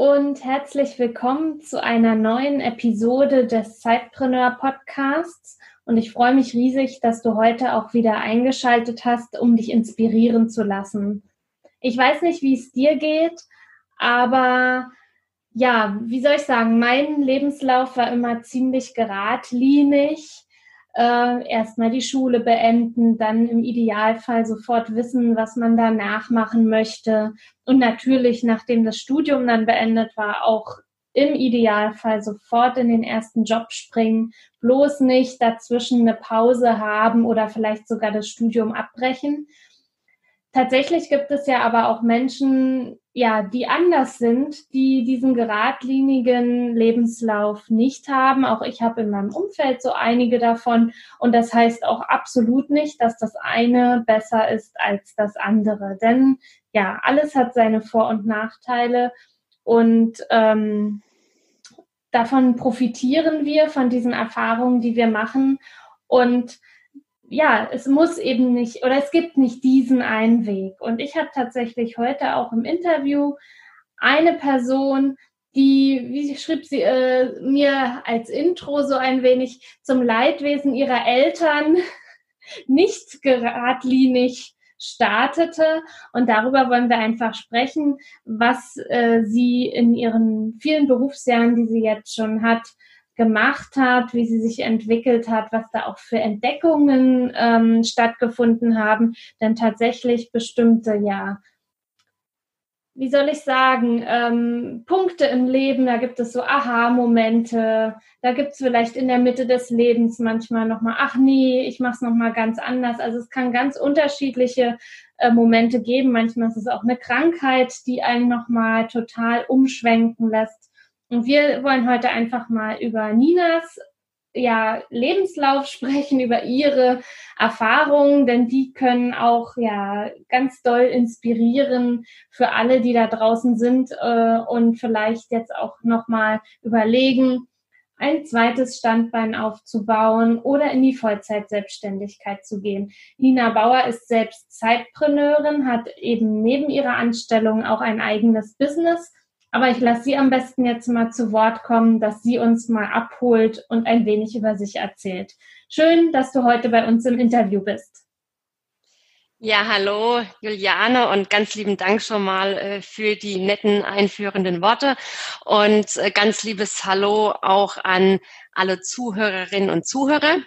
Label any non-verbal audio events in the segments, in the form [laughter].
Und herzlich willkommen zu einer neuen Episode des Zeitpreneur Podcasts. Und ich freue mich riesig, dass du heute auch wieder eingeschaltet hast, um dich inspirieren zu lassen. Ich weiß nicht, wie es dir geht, aber ja, wie soll ich sagen, mein Lebenslauf war immer ziemlich geradlinig äh, erstmal die Schule beenden, dann im Idealfall sofort wissen, was man danach machen möchte. Und natürlich, nachdem das Studium dann beendet war, auch im Idealfall sofort in den ersten Job springen, bloß nicht dazwischen eine Pause haben oder vielleicht sogar das Studium abbrechen. Tatsächlich gibt es ja aber auch Menschen, ja, die anders sind, die diesen geradlinigen Lebenslauf nicht haben. Auch ich habe in meinem Umfeld so einige davon. Und das heißt auch absolut nicht, dass das eine besser ist als das andere. Denn ja, alles hat seine Vor- und Nachteile. Und ähm, davon profitieren wir, von diesen Erfahrungen, die wir machen. Und ja, es muss eben nicht oder es gibt nicht diesen einen Weg. Und ich habe tatsächlich heute auch im Interview eine Person, die, wie schrieb sie äh, mir als Intro so ein wenig zum Leidwesen ihrer Eltern [laughs] nicht geradlinig startete. Und darüber wollen wir einfach sprechen, was äh, sie in ihren vielen Berufsjahren, die sie jetzt schon hat, gemacht hat, wie sie sich entwickelt hat, was da auch für Entdeckungen ähm, stattgefunden haben. Denn tatsächlich bestimmte, ja, wie soll ich sagen, ähm, Punkte im Leben, da gibt es so Aha-Momente, da gibt es vielleicht in der Mitte des Lebens manchmal nochmal, ach nee, ich mache es nochmal ganz anders. Also es kann ganz unterschiedliche äh, Momente geben. Manchmal ist es auch eine Krankheit, die einen nochmal total umschwenken lässt. Und wir wollen heute einfach mal über Ninas ja, Lebenslauf sprechen, über ihre Erfahrungen, denn die können auch ja ganz doll inspirieren für alle, die da draußen sind äh, und vielleicht jetzt auch nochmal überlegen, ein zweites Standbein aufzubauen oder in die Vollzeitselbstständigkeit zu gehen. Nina Bauer ist selbst Zeitpreneurin, hat eben neben ihrer Anstellung auch ein eigenes Business aber ich lasse Sie am besten jetzt mal zu Wort kommen, dass sie uns mal abholt und ein wenig über sich erzählt. Schön, dass du heute bei uns im Interview bist. Ja, hallo Juliane und ganz lieben Dank schon mal äh, für die netten einführenden Worte und äh, ganz liebes Hallo auch an alle Zuhörerinnen und Zuhörer.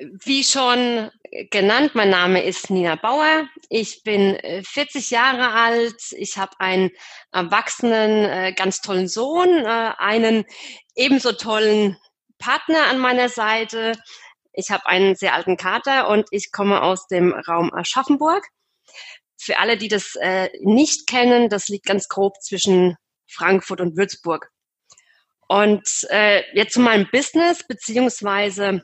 Wie schon genannt, mein Name ist Nina Bauer. Ich bin 40 äh, Jahre alt. Ich habe einen erwachsenen, äh, ganz tollen Sohn, äh, einen ebenso tollen Partner an meiner Seite. Ich habe einen sehr alten Kater und ich komme aus dem Raum Aschaffenburg. Für alle, die das nicht kennen, das liegt ganz grob zwischen Frankfurt und Würzburg. Und jetzt zu meinem Business beziehungsweise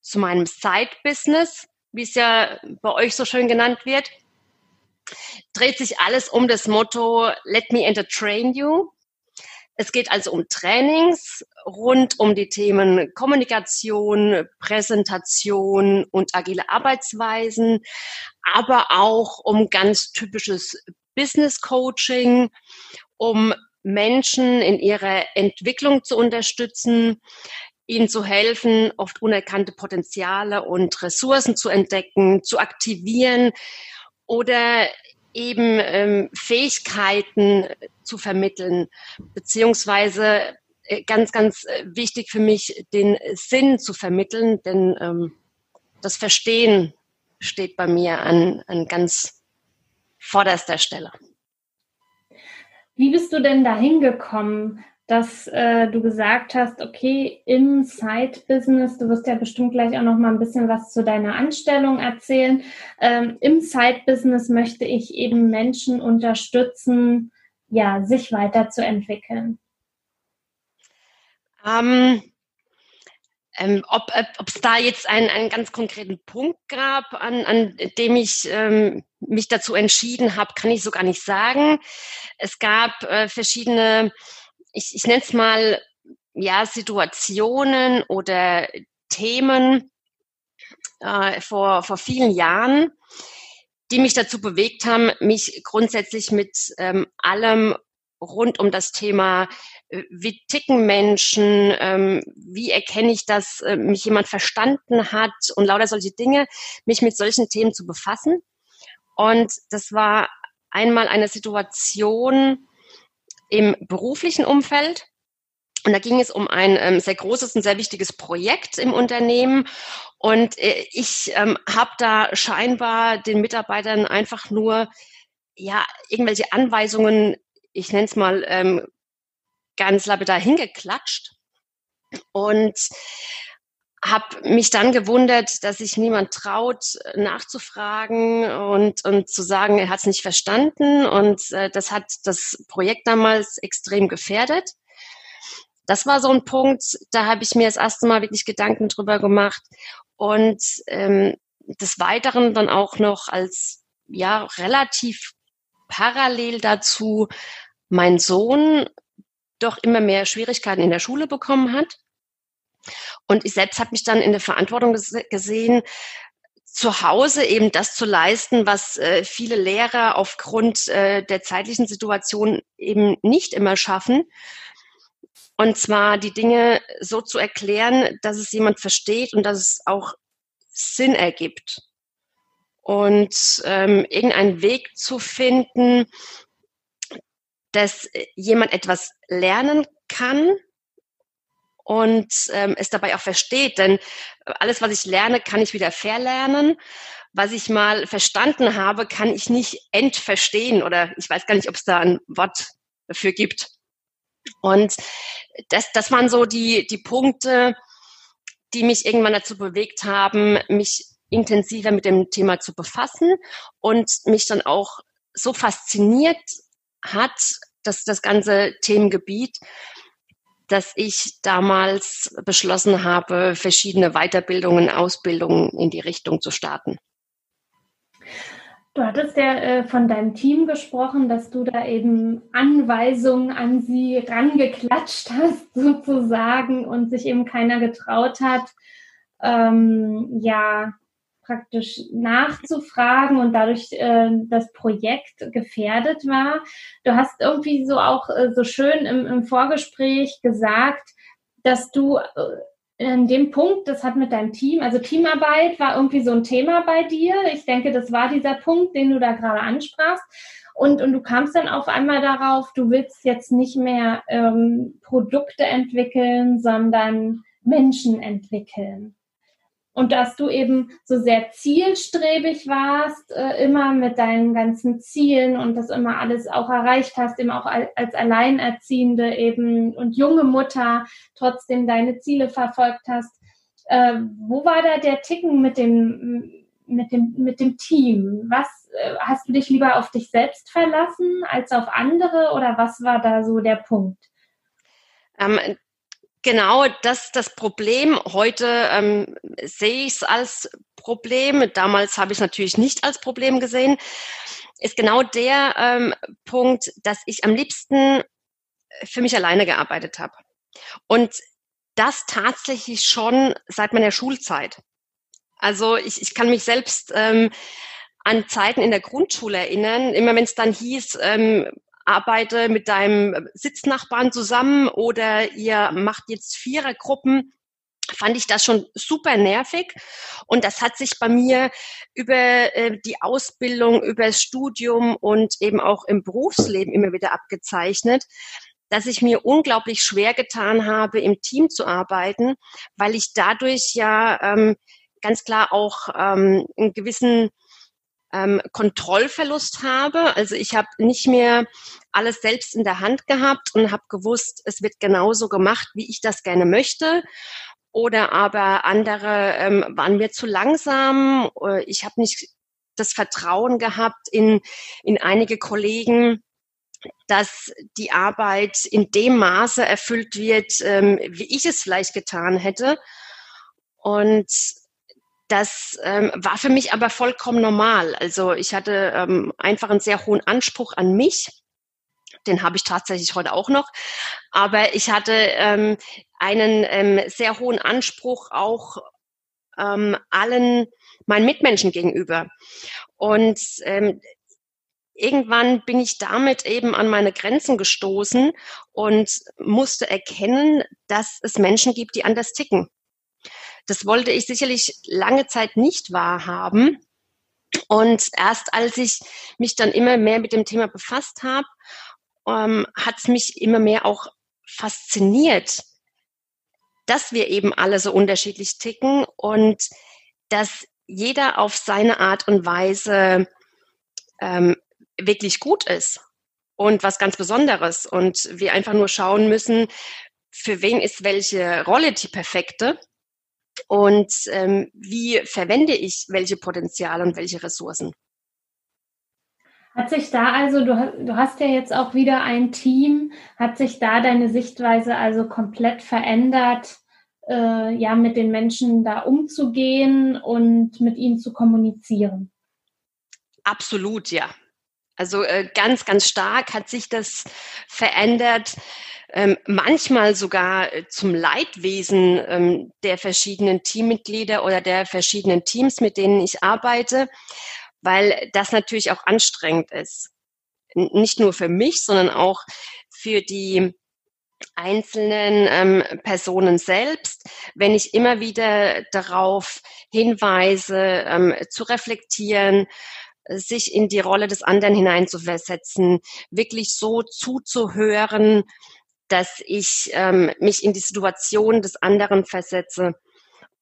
zu meinem Side-Business, wie es ja bei euch so schön genannt wird, dreht sich alles um das Motto Let me entertain you. Es geht also um Trainings rund um die Themen Kommunikation, Präsentation und agile Arbeitsweisen, aber auch um ganz typisches Business Coaching, um Menschen in ihrer Entwicklung zu unterstützen, ihnen zu helfen, oft unerkannte Potenziale und Ressourcen zu entdecken, zu aktivieren oder eben ähm, Fähigkeiten zu vermitteln, beziehungsweise äh, ganz, ganz äh, wichtig für mich, den Sinn zu vermitteln, denn ähm, das Verstehen steht bei mir an, an ganz vorderster Stelle. Wie bist du denn dahin gekommen? Dass äh, du gesagt hast, okay, im Side-Business, du wirst ja bestimmt gleich auch noch mal ein bisschen was zu deiner Anstellung erzählen. Ähm, Im Side-Business möchte ich eben Menschen unterstützen, ja, sich weiterzuentwickeln. Ähm, ähm, ob es da jetzt einen, einen ganz konkreten Punkt gab, an, an dem ich ähm, mich dazu entschieden habe, kann ich so gar nicht sagen. Es gab äh, verschiedene, ich, ich nenne es mal, ja, Situationen oder Themen äh, vor, vor vielen Jahren, die mich dazu bewegt haben, mich grundsätzlich mit ähm, allem rund um das Thema, äh, wie ticken Menschen, ähm, wie erkenne ich, dass äh, mich jemand verstanden hat und lauter solche Dinge, mich mit solchen Themen zu befassen. Und das war einmal eine Situation im beruflichen Umfeld. Und da ging es um ein ähm, sehr großes und sehr wichtiges Projekt im Unternehmen. Und äh, ich ähm, habe da scheinbar den Mitarbeitern einfach nur ja irgendwelche Anweisungen ich nenne es mal ähm, ganz lapidar hingeklatscht und habe mich dann gewundert, dass sich niemand traut, nachzufragen und, und zu sagen, er hat es nicht verstanden. Und äh, das hat das Projekt damals extrem gefährdet. Das war so ein Punkt, da habe ich mir das erste Mal wirklich Gedanken drüber gemacht. Und ähm, des Weiteren dann auch noch als ja relativ parallel dazu mein Sohn doch immer mehr Schwierigkeiten in der Schule bekommen hat. Und ich selbst habe mich dann in der Verantwortung gesehen, zu Hause eben das zu leisten, was äh, viele Lehrer aufgrund äh, der zeitlichen Situation eben nicht immer schaffen. Und zwar die Dinge so zu erklären, dass es jemand versteht und dass es auch Sinn ergibt. Und ähm, irgendeinen Weg zu finden, dass jemand etwas lernen kann und ähm, es dabei auch versteht. Denn alles, was ich lerne, kann ich wieder verlernen. Was ich mal verstanden habe, kann ich nicht entverstehen oder ich weiß gar nicht, ob es da ein Wort dafür gibt. Und das, das waren so die, die Punkte, die mich irgendwann dazu bewegt haben, mich intensiver mit dem Thema zu befassen und mich dann auch so fasziniert hat, das, das ganze Themengebiet, dass ich damals beschlossen habe, verschiedene Weiterbildungen, Ausbildungen in die Richtung zu starten. Du hattest ja äh, von deinem Team gesprochen, dass du da eben Anweisungen an sie rangeklatscht hast, [laughs] sozusagen, und sich eben keiner getraut hat, ähm, ja, praktisch nachzufragen und dadurch äh, das Projekt gefährdet war. Du hast irgendwie so auch äh, so schön im, im Vorgespräch gesagt, dass du äh, in dem Punkt, das hat mit deinem Team, also Teamarbeit war irgendwie so ein Thema bei dir. Ich denke, das war dieser Punkt, den du da gerade ansprachst. Und, und du kamst dann auf einmal darauf, du willst jetzt nicht mehr ähm, Produkte entwickeln, sondern Menschen entwickeln und dass du eben so sehr zielstrebig warst, äh, immer mit deinen ganzen Zielen und das immer alles auch erreicht hast, eben auch als Alleinerziehende eben und junge Mutter trotzdem deine Ziele verfolgt hast. Äh, wo war da der Ticken mit dem, mit dem, mit dem Team? Was äh, hast du dich lieber auf dich selbst verlassen als auf andere oder was war da so der Punkt? Ähm, Genau, das das Problem. Heute ähm, sehe ich es als Problem. Damals habe ich es natürlich nicht als Problem gesehen. Ist genau der ähm, Punkt, dass ich am liebsten für mich alleine gearbeitet habe. Und das tatsächlich schon seit meiner Schulzeit. Also ich, ich kann mich selbst ähm, an Zeiten in der Grundschule erinnern, immer wenn es dann hieß, ähm, arbeite mit deinem Sitznachbarn zusammen oder ihr macht jetzt Vierergruppen, fand ich das schon super nervig. Und das hat sich bei mir über äh, die Ausbildung, über das Studium und eben auch im Berufsleben immer wieder abgezeichnet, dass ich mir unglaublich schwer getan habe, im Team zu arbeiten, weil ich dadurch ja ähm, ganz klar auch ähm, einen gewissen ähm, Kontrollverlust habe. Also ich habe nicht mehr alles selbst in der Hand gehabt und habe gewusst, es wird genauso gemacht, wie ich das gerne möchte. Oder aber andere ähm, waren mir zu langsam. Ich habe nicht das Vertrauen gehabt in, in einige Kollegen, dass die Arbeit in dem Maße erfüllt wird, ähm, wie ich es vielleicht getan hätte. Und das ähm, war für mich aber vollkommen normal. Also ich hatte ähm, einfach einen sehr hohen Anspruch an mich. Den habe ich tatsächlich heute auch noch. Aber ich hatte ähm, einen ähm, sehr hohen Anspruch auch ähm, allen meinen Mitmenschen gegenüber. Und ähm, irgendwann bin ich damit eben an meine Grenzen gestoßen und musste erkennen, dass es Menschen gibt, die anders ticken. Das wollte ich sicherlich lange Zeit nicht wahrhaben. Und erst als ich mich dann immer mehr mit dem Thema befasst habe, ähm, hat es mich immer mehr auch fasziniert, dass wir eben alle so unterschiedlich ticken und dass jeder auf seine Art und Weise ähm, wirklich gut ist und was ganz Besonderes. Und wir einfach nur schauen müssen, für wen ist welche Rolle die perfekte und ähm, wie verwende ich welche Potenziale und welche Ressourcen. Hat sich da also, du, du hast ja jetzt auch wieder ein Team, hat sich da deine Sichtweise also komplett verändert, äh, ja, mit den Menschen da umzugehen und mit ihnen zu kommunizieren? Absolut, ja. Also äh, ganz, ganz stark hat sich das verändert. Ähm, manchmal sogar äh, zum Leidwesen ähm, der verschiedenen Teammitglieder oder der verschiedenen Teams, mit denen ich arbeite, weil das natürlich auch anstrengend ist. Nicht nur für mich, sondern auch für die einzelnen ähm, Personen selbst, wenn ich immer wieder darauf hinweise, ähm, zu reflektieren, sich in die Rolle des anderen hineinzuversetzen, wirklich so zuzuhören, dass ich ähm, mich in die Situation des anderen versetze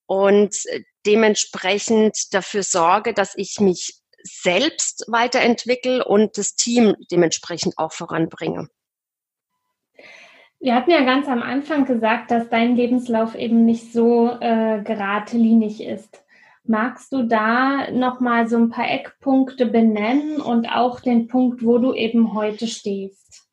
und dementsprechend dafür sorge, dass ich mich selbst weiterentwickle und das Team dementsprechend auch voranbringe. Wir hatten ja ganz am Anfang gesagt, dass dein Lebenslauf eben nicht so äh, geradlinig ist. Magst du da nochmal so ein paar Eckpunkte benennen und auch den Punkt, wo du eben heute stehst?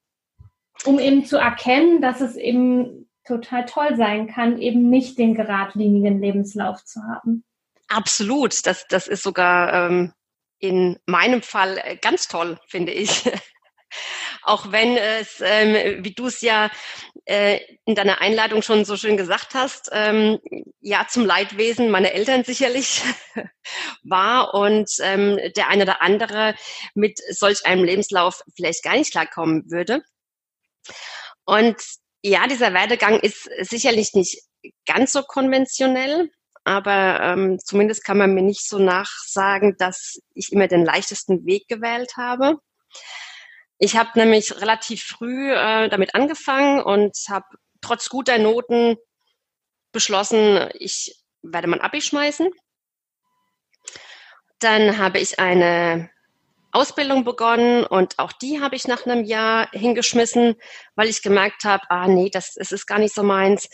Um eben zu erkennen, dass es eben total toll sein kann, eben nicht den geradlinigen Lebenslauf zu haben. Absolut. Das, das ist sogar ähm, in meinem Fall äh, ganz toll, finde ich. [laughs] Auch wenn es, ähm, wie du es ja äh, in deiner Einladung schon so schön gesagt hast, ähm, ja zum Leidwesen meiner Eltern sicherlich [laughs] war und ähm, der eine oder andere mit solch einem Lebenslauf vielleicht gar nicht klarkommen würde. Und ja, dieser Werdegang ist sicherlich nicht ganz so konventionell, aber ähm, zumindest kann man mir nicht so nachsagen, dass ich immer den leichtesten Weg gewählt habe. Ich habe nämlich relativ früh äh, damit angefangen und habe trotz guter Noten beschlossen, ich werde mein Abi schmeißen. Dann habe ich eine Ausbildung begonnen und auch die habe ich nach einem Jahr hingeschmissen, weil ich gemerkt habe, ah nee, das, das ist gar nicht so meins.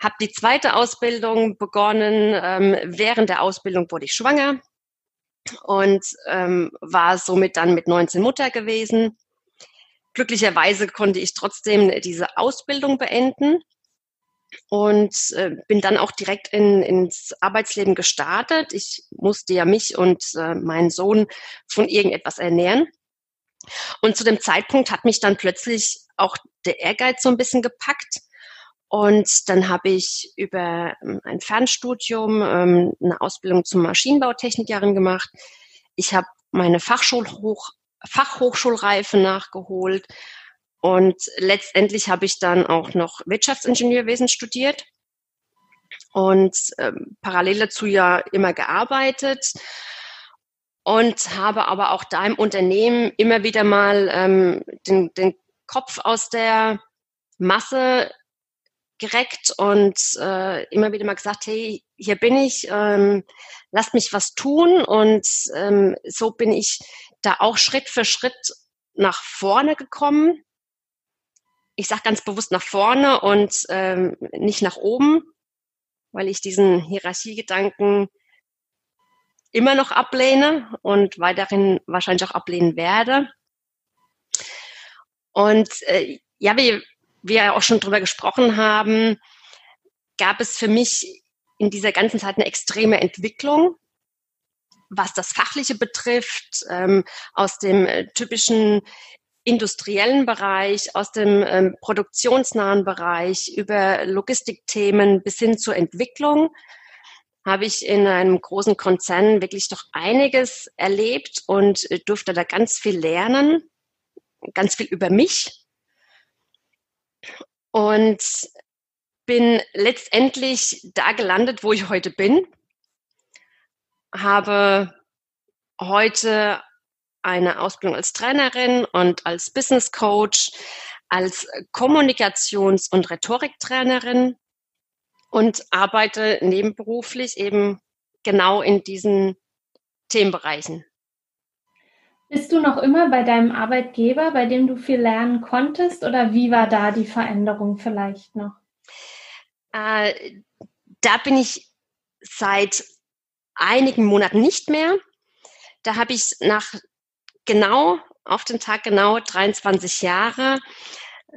Habe die zweite Ausbildung begonnen. Ähm, während der Ausbildung wurde ich schwanger und ähm, war somit dann mit 19 Mutter gewesen. Glücklicherweise konnte ich trotzdem diese Ausbildung beenden und äh, bin dann auch direkt in, ins Arbeitsleben gestartet. Ich musste ja mich und äh, meinen Sohn von irgendetwas ernähren. Und zu dem Zeitpunkt hat mich dann plötzlich auch der Ehrgeiz so ein bisschen gepackt. Und dann habe ich über ähm, ein Fernstudium ähm, eine Ausbildung zum Maschinenbautechnikerin gemacht. Ich habe meine Fachschulhoch Fachhochschulreife nachgeholt und letztendlich habe ich dann auch noch Wirtschaftsingenieurwesen studiert und ähm, parallel dazu ja immer gearbeitet und habe aber auch da im Unternehmen immer wieder mal ähm, den, den Kopf aus der Masse gereckt und äh, immer wieder mal gesagt, hey, hier bin ich, ähm, lasst mich was tun und ähm, so bin ich da auch Schritt für Schritt nach vorne gekommen. Ich sage ganz bewusst nach vorne und ähm, nicht nach oben, weil ich diesen Hierarchiegedanken immer noch ablehne und weiterhin wahrscheinlich auch ablehnen werde. Und äh, ja, wie wir auch schon drüber gesprochen haben, gab es für mich in dieser ganzen Zeit eine extreme Entwicklung, was das Fachliche betrifft, ähm, aus dem äh, typischen industriellen Bereich, aus dem ähm, produktionsnahen Bereich über Logistikthemen bis hin zur Entwicklung habe ich in einem großen Konzern wirklich doch einiges erlebt und äh, durfte da ganz viel lernen, ganz viel über mich. Und bin letztendlich da gelandet, wo ich heute bin. Habe heute eine Ausbildung als Trainerin und als Business Coach, als Kommunikations- und Rhetoriktrainerin und arbeite nebenberuflich eben genau in diesen Themenbereichen. Bist du noch immer bei deinem Arbeitgeber, bei dem du viel lernen konntest oder wie war da die Veränderung vielleicht noch? Äh, da bin ich seit einigen Monaten nicht mehr. Da habe ich nach genau, auf den Tag genau 23 Jahre,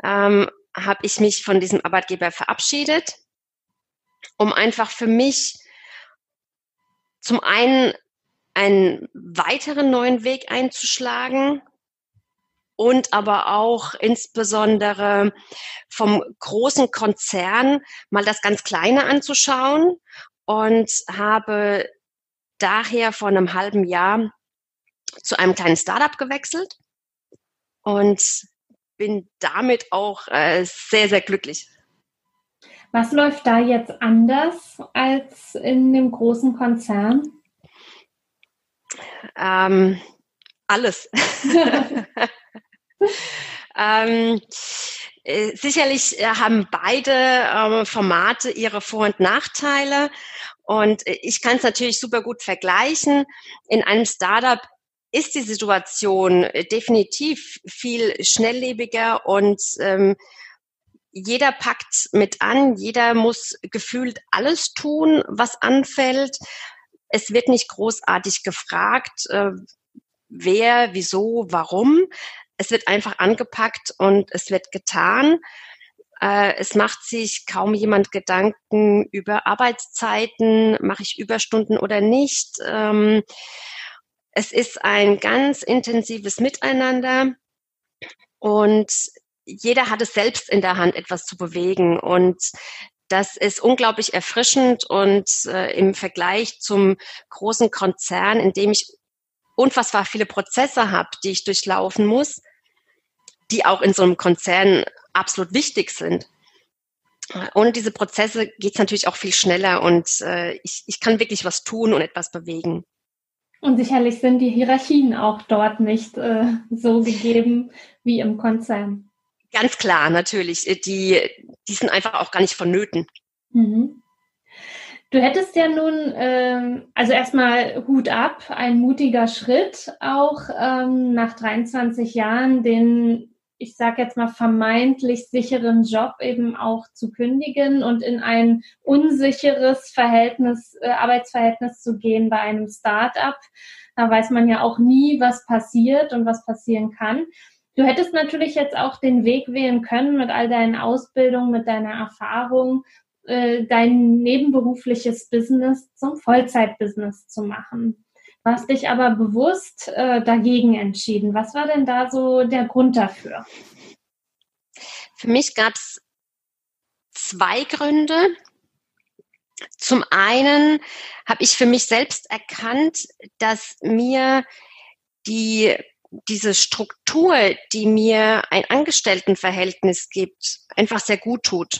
ähm, habe ich mich von diesem Arbeitgeber verabschiedet, um einfach für mich zum einen einen weiteren neuen Weg einzuschlagen und aber auch insbesondere vom großen Konzern mal das ganz Kleine anzuschauen und habe daher vor einem halben Jahr zu einem kleinen Startup gewechselt und bin damit auch äh, sehr, sehr glücklich. Was läuft da jetzt anders als in dem großen Konzern? Ähm, alles. [laughs] ähm, äh, sicherlich äh, haben beide ähm, Formate ihre Vor- und Nachteile. Und äh, ich kann es natürlich super gut vergleichen. In einem Startup ist die Situation äh, definitiv viel schnelllebiger und ähm, jeder packt mit an, jeder muss gefühlt alles tun, was anfällt. Es wird nicht großartig gefragt, äh, wer, wieso, warum. Es wird einfach angepackt und es wird getan. Äh, es macht sich kaum jemand Gedanken über Arbeitszeiten, mache ich Überstunden oder nicht. Ähm, es ist ein ganz intensives Miteinander und jeder hat es selbst in der Hand, etwas zu bewegen. Und das ist unglaublich erfrischend und äh, im Vergleich zum großen Konzern, in dem ich unfassbar viele Prozesse habe, die ich durchlaufen muss, die auch in so einem Konzern absolut wichtig sind. Ohne diese Prozesse geht es natürlich auch viel schneller und äh, ich, ich kann wirklich was tun und etwas bewegen. Und sicherlich sind die Hierarchien auch dort nicht äh, so gegeben wie im Konzern. Ganz klar, natürlich. Äh, die, die sind einfach auch gar nicht vonnöten. Mhm. Du hättest ja nun, ähm, also erstmal Hut ab, ein mutiger Schritt, auch ähm, nach 23 Jahren den ich sage jetzt mal, vermeintlich sicheren Job eben auch zu kündigen und in ein unsicheres Verhältnis, äh, Arbeitsverhältnis zu gehen bei einem Start-up. Da weiß man ja auch nie, was passiert und was passieren kann. Du hättest natürlich jetzt auch den Weg wählen können mit all deinen Ausbildungen, mit deiner Erfahrung, äh, dein nebenberufliches Business zum Vollzeitbusiness zu machen. Hast dich aber bewusst äh, dagegen entschieden. Was war denn da so der Grund dafür? Für mich gab es zwei Gründe. Zum einen habe ich für mich selbst erkannt, dass mir die, diese Struktur, die mir ein Angestelltenverhältnis gibt, einfach sehr gut tut.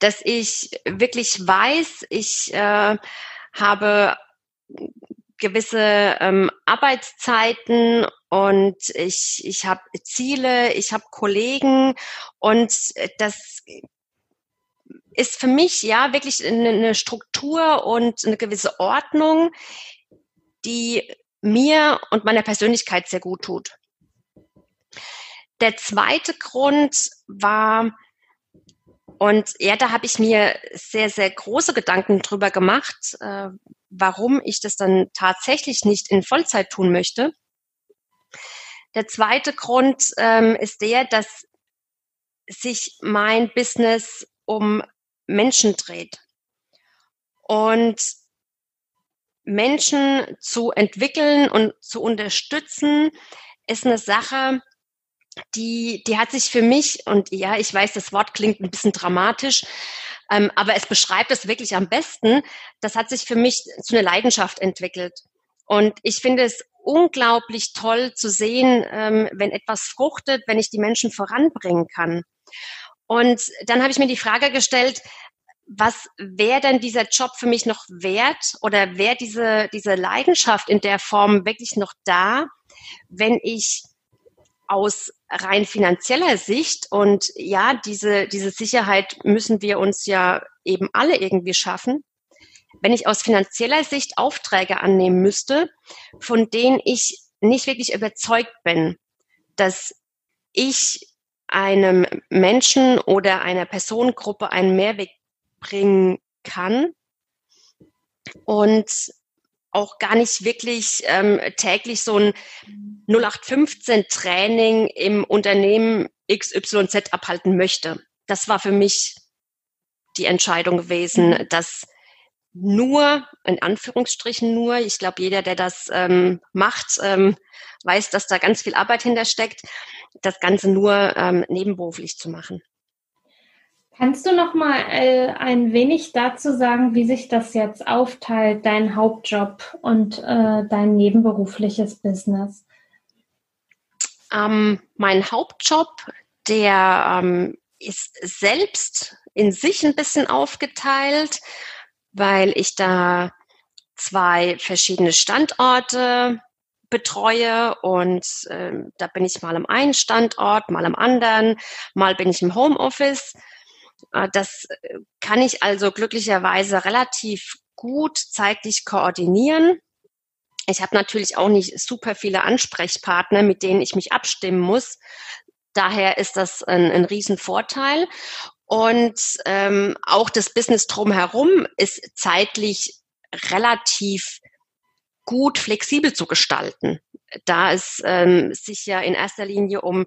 Dass ich wirklich weiß, ich äh, habe gewisse ähm, Arbeitszeiten und ich, ich habe Ziele, ich habe Kollegen und das ist für mich ja wirklich eine Struktur und eine gewisse Ordnung, die mir und meiner Persönlichkeit sehr gut tut. Der zweite Grund war, und ja, da habe ich mir sehr, sehr große Gedanken drüber gemacht, äh, warum ich das dann tatsächlich nicht in Vollzeit tun möchte. Der zweite Grund ähm, ist der, dass sich mein Business um Menschen dreht. Und Menschen zu entwickeln und zu unterstützen, ist eine Sache, die, die hat sich für mich, und ja, ich weiß, das Wort klingt ein bisschen dramatisch, ähm, aber es beschreibt es wirklich am besten, das hat sich für mich zu einer Leidenschaft entwickelt. Und ich finde es unglaublich toll zu sehen, ähm, wenn etwas fruchtet, wenn ich die Menschen voranbringen kann. Und dann habe ich mir die Frage gestellt, was wäre denn dieser Job für mich noch wert oder wäre diese, diese Leidenschaft in der Form wirklich noch da, wenn ich aus rein finanzieller Sicht und ja, diese, diese Sicherheit müssen wir uns ja eben alle irgendwie schaffen. Wenn ich aus finanzieller Sicht Aufträge annehmen müsste, von denen ich nicht wirklich überzeugt bin, dass ich einem Menschen oder einer Personengruppe einen Mehrweg bringen kann und auch gar nicht wirklich ähm, täglich so ein 0815 Training im Unternehmen XYZ abhalten möchte. Das war für mich die Entscheidung gewesen, mhm. dass nur, in Anführungsstrichen nur, ich glaube, jeder, der das ähm, macht, ähm, weiß, dass da ganz viel Arbeit hintersteckt, das Ganze nur ähm, nebenberuflich zu machen. Kannst du noch mal äh, ein wenig dazu sagen, wie sich das jetzt aufteilt, dein Hauptjob und äh, dein nebenberufliches Business? Ähm, mein Hauptjob, der ähm, ist selbst in sich ein bisschen aufgeteilt, weil ich da zwei verschiedene Standorte betreue und äh, da bin ich mal am einen Standort, mal am anderen, mal bin ich im Homeoffice das äh, kann ich also glücklicherweise relativ gut zeitlich koordinieren. Ich habe natürlich auch nicht super viele Ansprechpartner, mit denen ich mich abstimmen muss. Daher ist das ein, ein Riesenvorteil. Und ähm, auch das Business drumherum ist zeitlich relativ gut flexibel zu gestalten. Da es ähm, sich ja in erster Linie um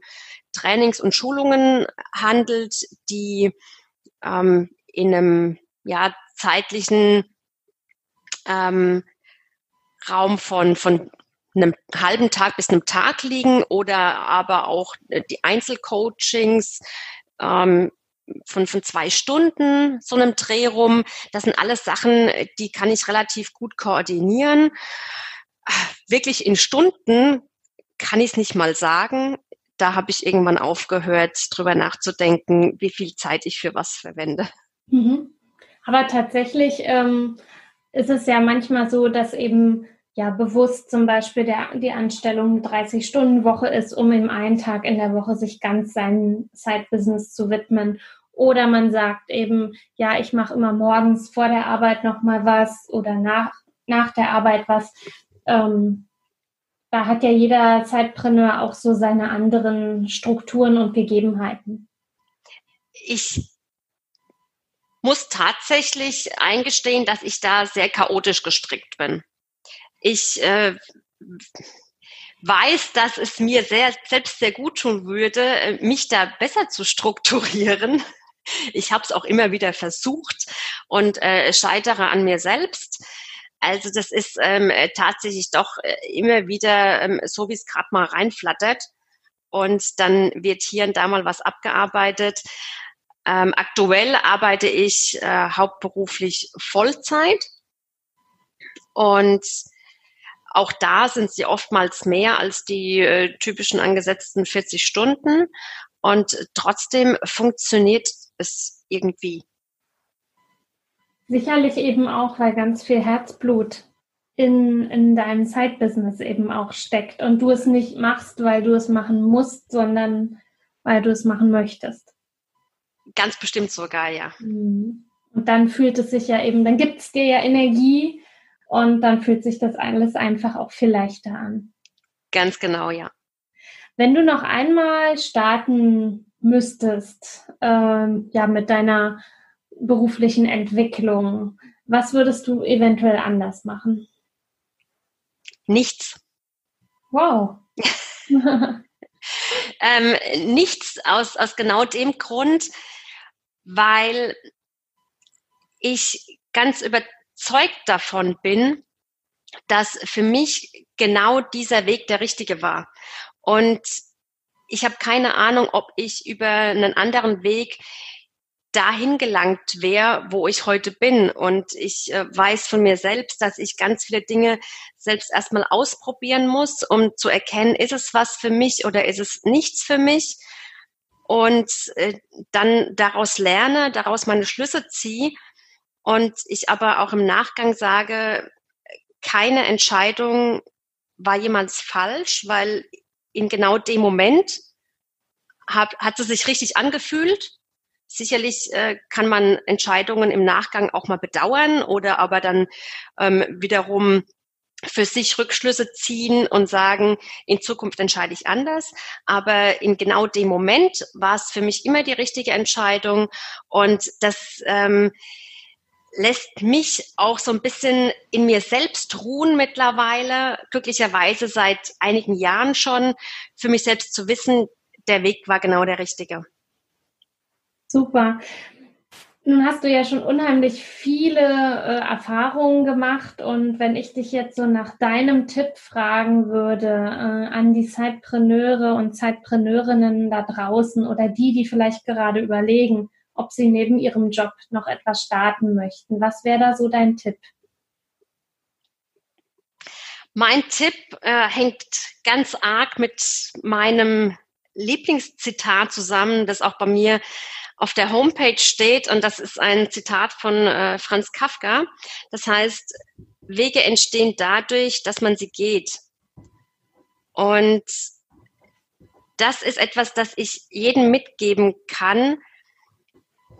Trainings und Schulungen handelt, die ähm, in einem ja, zeitlichen ähm, Raum von, von einem halben Tag bis einem Tag liegen oder aber auch äh, die Einzelcoachings ähm, von, von zwei Stunden, so einem Dreh rum. Das sind alles Sachen, die kann ich relativ gut koordinieren. Wirklich in Stunden kann ich es nicht mal sagen da habe ich irgendwann aufgehört, drüber nachzudenken, wie viel Zeit ich für was verwende. Mhm. Aber tatsächlich ähm, ist es ja manchmal so, dass eben ja bewusst zum Beispiel der, die Anstellung 30-Stunden-Woche ist, um im einen Tag in der Woche sich ganz seinem Side-Business zu widmen. Oder man sagt eben, ja, ich mache immer morgens vor der Arbeit nochmal was oder nach, nach der Arbeit was. Ähm, da hat ja jeder Zeitpreneur auch so seine anderen Strukturen und Gegebenheiten. Ich muss tatsächlich eingestehen, dass ich da sehr chaotisch gestrickt bin. Ich äh, weiß, dass es mir sehr, selbst sehr gut tun würde, mich da besser zu strukturieren. Ich habe es auch immer wieder versucht und äh, scheitere an mir selbst. Also das ist ähm, äh, tatsächlich doch äh, immer wieder ähm, so, wie es gerade mal reinflattert. Und dann wird hier und da mal was abgearbeitet. Ähm, aktuell arbeite ich äh, hauptberuflich Vollzeit. Und auch da sind sie oftmals mehr als die äh, typischen angesetzten 40 Stunden. Und trotzdem funktioniert es irgendwie. Sicherlich eben auch, weil ganz viel Herzblut in, in deinem Side-Business eben auch steckt und du es nicht machst, weil du es machen musst, sondern weil du es machen möchtest. Ganz bestimmt sogar, ja. Mhm. Und dann fühlt es sich ja eben, dann gibt es dir ja Energie und dann fühlt sich das alles einfach auch viel leichter an. Ganz genau, ja. Wenn du noch einmal starten müsstest, ähm, ja, mit deiner beruflichen Entwicklung, was würdest du eventuell anders machen? Nichts. Wow. [laughs] ähm, nichts aus, aus genau dem Grund, weil ich ganz überzeugt davon bin, dass für mich genau dieser Weg der richtige war. Und ich habe keine Ahnung, ob ich über einen anderen Weg dahin gelangt wäre, wo ich heute bin. Und ich äh, weiß von mir selbst, dass ich ganz viele Dinge selbst erstmal ausprobieren muss, um zu erkennen, ist es was für mich oder ist es nichts für mich. Und äh, dann daraus lerne, daraus meine Schlüsse ziehe. Und ich aber auch im Nachgang sage, keine Entscheidung war jemals falsch, weil in genau dem Moment hat, hat sie sich richtig angefühlt Sicherlich äh, kann man Entscheidungen im Nachgang auch mal bedauern oder aber dann ähm, wiederum für sich Rückschlüsse ziehen und sagen, in Zukunft entscheide ich anders. Aber in genau dem Moment war es für mich immer die richtige Entscheidung und das ähm, lässt mich auch so ein bisschen in mir selbst ruhen mittlerweile, glücklicherweise seit einigen Jahren schon, für mich selbst zu wissen, der Weg war genau der richtige. Super. Nun hast du ja schon unheimlich viele äh, Erfahrungen gemacht und wenn ich dich jetzt so nach deinem Tipp fragen würde äh, an die Zeitpreneure und Zeitpreneurinnen da draußen oder die, die vielleicht gerade überlegen, ob sie neben ihrem Job noch etwas starten möchten, was wäre da so dein Tipp? Mein Tipp äh, hängt ganz arg mit meinem Lieblingszitat zusammen, das auch bei mir auf der Homepage steht, und das ist ein Zitat von äh, Franz Kafka. Das heißt, Wege entstehen dadurch, dass man sie geht. Und das ist etwas, das ich jedem mitgeben kann.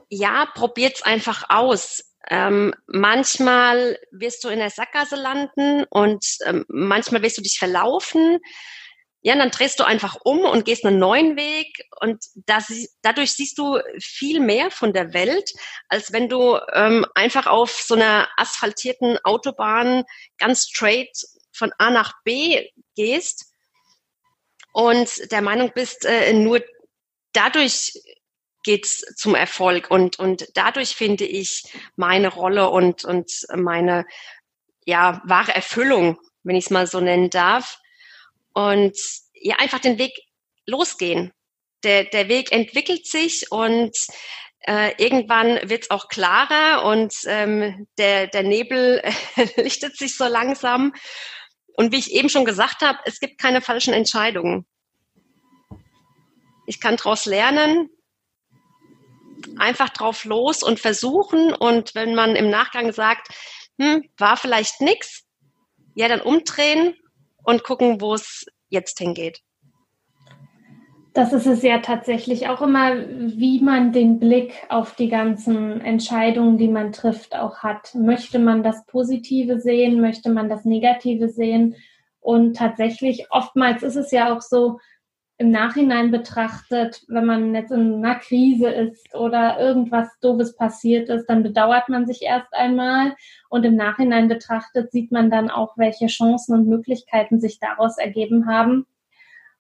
Ja, probiert's einfach aus. Ähm, manchmal wirst du in der Sackgasse landen und ähm, manchmal wirst du dich verlaufen. Ja, dann drehst du einfach um und gehst einen neuen Weg und das, dadurch siehst du viel mehr von der Welt, als wenn du ähm, einfach auf so einer asphaltierten Autobahn ganz straight von A nach B gehst und der Meinung bist, äh, nur dadurch geht's zum Erfolg und, und dadurch finde ich meine Rolle und, und meine ja, wahre Erfüllung, wenn ich es mal so nennen darf und ja, einfach den Weg losgehen. Der, der Weg entwickelt sich und äh, irgendwann wird es auch klarer und ähm, der, der Nebel [laughs] lichtet sich so langsam. Und wie ich eben schon gesagt habe, es gibt keine falschen Entscheidungen. Ich kann daraus lernen, einfach drauf los und versuchen. Und wenn man im Nachgang sagt, hm, war vielleicht nix, ja, dann umdrehen und gucken, wo es jetzt hingeht. Das ist es ja tatsächlich auch immer, wie man den Blick auf die ganzen Entscheidungen, die man trifft, auch hat. Möchte man das Positive sehen? Möchte man das Negative sehen? Und tatsächlich, oftmals ist es ja auch so, im Nachhinein betrachtet, wenn man jetzt in einer Krise ist oder irgendwas Doofes passiert ist, dann bedauert man sich erst einmal und im Nachhinein betrachtet sieht man dann auch, welche Chancen und Möglichkeiten sich daraus ergeben haben.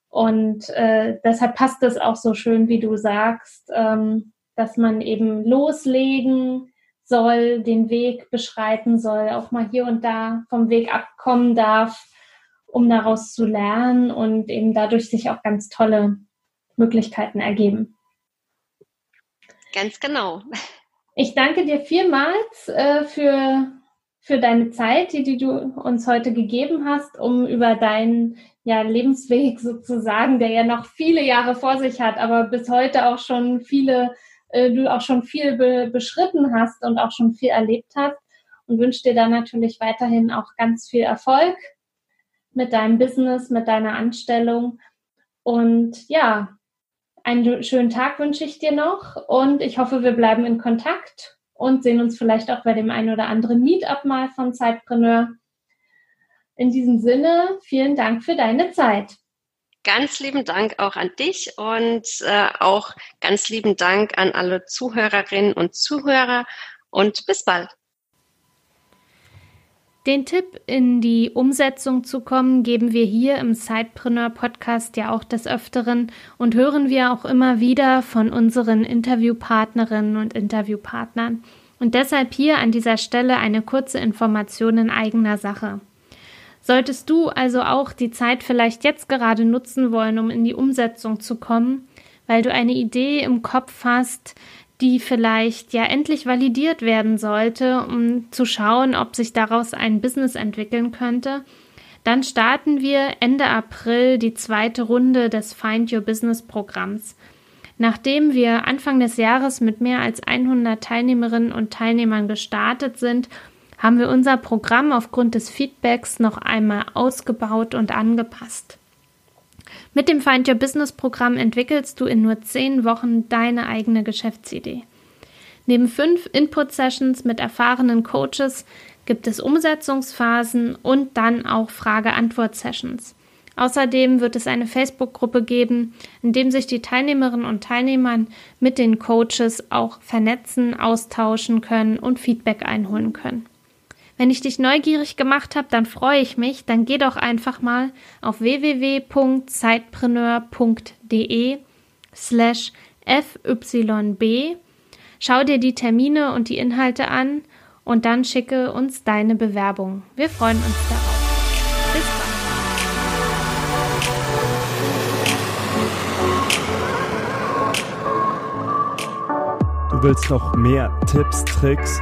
Und äh, deshalb passt es auch so schön, wie du sagst, ähm, dass man eben loslegen soll, den Weg beschreiten soll, auch mal hier und da vom Weg abkommen darf um daraus zu lernen und eben dadurch sich auch ganz tolle Möglichkeiten ergeben. Ganz genau. Ich danke dir vielmals äh, für, für deine Zeit, die, die du uns heute gegeben hast, um über deinen ja, Lebensweg sozusagen, der ja noch viele Jahre vor sich hat, aber bis heute auch schon viele, äh, du auch schon viel be beschritten hast und auch schon viel erlebt hast und wünsche dir dann natürlich weiterhin auch ganz viel Erfolg mit deinem Business, mit deiner Anstellung. Und ja, einen schönen Tag wünsche ich dir noch und ich hoffe, wir bleiben in Kontakt und sehen uns vielleicht auch bei dem einen oder anderen Meetup mal von Zeitpreneur. In diesem Sinne, vielen Dank für deine Zeit. Ganz lieben Dank auch an dich und äh, auch ganz lieben Dank an alle Zuhörerinnen und Zuhörer und bis bald. Den Tipp, in die Umsetzung zu kommen, geben wir hier im Sidepreneur Podcast ja auch des Öfteren und hören wir auch immer wieder von unseren Interviewpartnerinnen und Interviewpartnern. Und deshalb hier an dieser Stelle eine kurze Information in eigener Sache. Solltest du also auch die Zeit vielleicht jetzt gerade nutzen wollen, um in die Umsetzung zu kommen, weil du eine Idee im Kopf hast, die vielleicht ja endlich validiert werden sollte, um zu schauen, ob sich daraus ein Business entwickeln könnte, dann starten wir Ende April die zweite Runde des Find Your Business Programms. Nachdem wir Anfang des Jahres mit mehr als 100 Teilnehmerinnen und Teilnehmern gestartet sind, haben wir unser Programm aufgrund des Feedbacks noch einmal ausgebaut und angepasst. Mit dem Find Your Business Programm entwickelst du in nur zehn Wochen deine eigene Geschäftsidee. Neben fünf Input-Sessions mit erfahrenen Coaches gibt es Umsetzungsphasen und dann auch Frage-Antwort-Sessions. Außerdem wird es eine Facebook-Gruppe geben, in dem sich die Teilnehmerinnen und Teilnehmer mit den Coaches auch vernetzen, austauschen können und Feedback einholen können. Wenn ich dich neugierig gemacht habe, dann freue ich mich. Dann geh doch einfach mal auf www.zeitpreneur.de slash fyb. Schau dir die Termine und die Inhalte an und dann schicke uns deine Bewerbung. Wir freuen uns darauf. Bis bald. Du willst noch mehr Tipps, Tricks